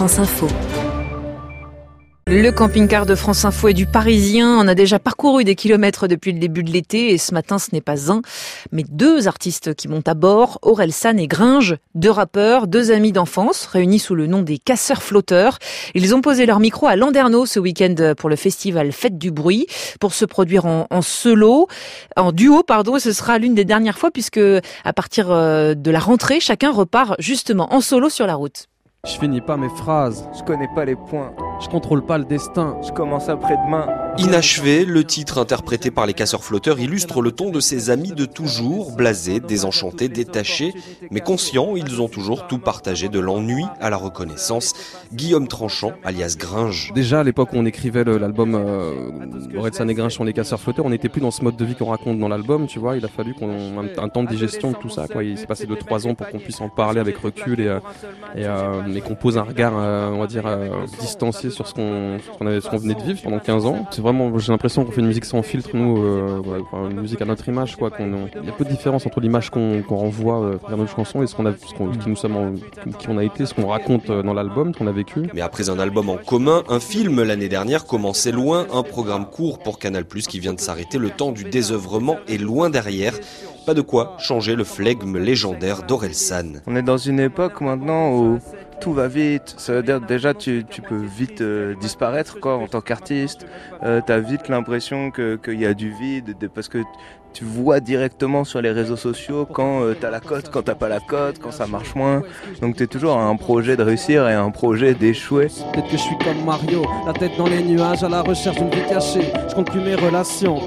France Info. Le camping-car de France Info est du Parisien. On a déjà parcouru des kilomètres depuis le début de l'été et ce matin, ce n'est pas un, mais deux artistes qui montent à bord, Aurel San et Gringe, deux rappeurs, deux amis d'enfance réunis sous le nom des Casseurs Flotteurs. Ils ont posé leur micro à Landerneau ce week-end pour le festival Fête du Bruit pour se produire en, en solo, en duo, pardon. Ce sera l'une des dernières fois puisque à partir euh, de la rentrée, chacun repart justement en solo sur la route. Je finis pas mes phrases, Je connais pas les points. je contrôle pas le destin. Je commence après-demain. Inachevé, le titre interprété par les casseurs flotteurs illustre le ton de ses amis de toujours, blasés, désenchantés, détachés, mais conscients, ils ont toujours tout partagé de l'ennui à la reconnaissance. Guillaume Tranchant, alias Gringe. Déjà à l'époque où on écrivait l'album euh, Red San et Grinch sont les casseurs flotteurs, on n'était plus dans ce mode de vie qu'on raconte dans l'album, tu vois. Il a fallu qu'on un, un temps de digestion de tout ça. Quoi. Il s'est passé 2-3 ans pour qu'on puisse en parler avec recul et, euh, euh, et qu'on pose un regard, euh, on va dire, euh, distancié sur ce qu'on venait de vivre pendant 15 ans. C'est vraiment, j'ai l'impression qu'on fait une musique sans filtre, nous, euh, ouais, enfin, une musique à notre image, quoi. qu'on- Il y a peu de différence entre l'image qu'on renvoie euh, vers nos chansons et ce qu'on a, ce qu'on- qui nous sommes, en- qui on a été, ce qu'on raconte euh, dans l'album, ce qu'on a vécu. Mais après un album en commun, un film l'année dernière commençait loin, un programme court pour Canal+, qui vient de s'arrêter, le temps du désœuvrement est loin derrière. Pas de quoi changer le flegme légendaire d'Orelsan. On est dans une époque maintenant où tout va vite. Ça veut dire déjà tu, tu peux vite euh, disparaître quoi en tant qu'artiste. Euh, T'as vite l'impression que qu'il y a du vide de- parce que tu vois directement sur les réseaux sociaux quand euh, t'as la cote, quand t'as pas la cote, quand ça marche moins. Donc t'es toujours à un projet de réussir et un projet d'échouer. Peut-être que je suis comme Mario, la tête dans les nuages à la recherche d'une vie cachée. Je compte plus mes relations.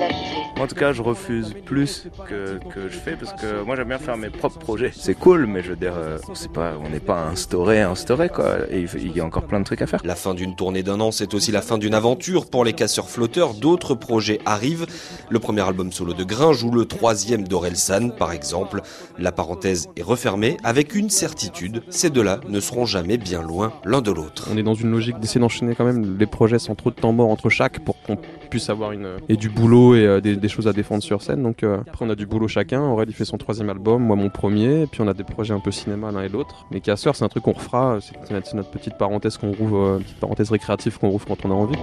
En tout cas, je refuse plus que, que je fais parce que moi j'aime bien faire mes propres projets. C'est cool, mais je veux dire, euh, c'est pas, on n'est pas instauré, instauré quoi. Et il y a encore plein de trucs à faire. La fin d'une tournée d'un an, c'est aussi la fin d'une aventure. Pour les casseurs flotteurs, d'autres projets arrivent. Le premier album solo de Gringe ou le troisième d'Orelsan, par exemple. La parenthèse est refermée avec une certitude. Ces deux-là ne seront jamais bien loin l'un de l'autre. On est dans une logique d'essayer d'enchaîner quand même les projets sans trop de temps mort entre chaque pour qu'on puisse avoir une et du boulot et euh, des, choses à défendre sur scène. Donc euh, après on a du boulot chacun. Aurel il fait son troisième album, moi mon premier. Et puis on a des projets un peu cinéma l'un et l'autre. Mais Casseur c'est un truc qu'on refera. C'est notre petite parenthèse qu'on rouvre, euh, petite parenthèse récréative qu'on rouvre quand on a envie.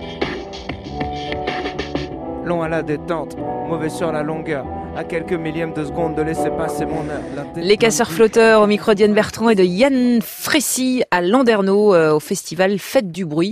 Long à la détente, mauvais sur la longueur. À quelques millièmes de seconde de laisser passer mon heure. Les casseurs flotteurs au micro d'Yann Bertrand et de Yann Frécy à Landerneau euh, au festival Fête du Bruit.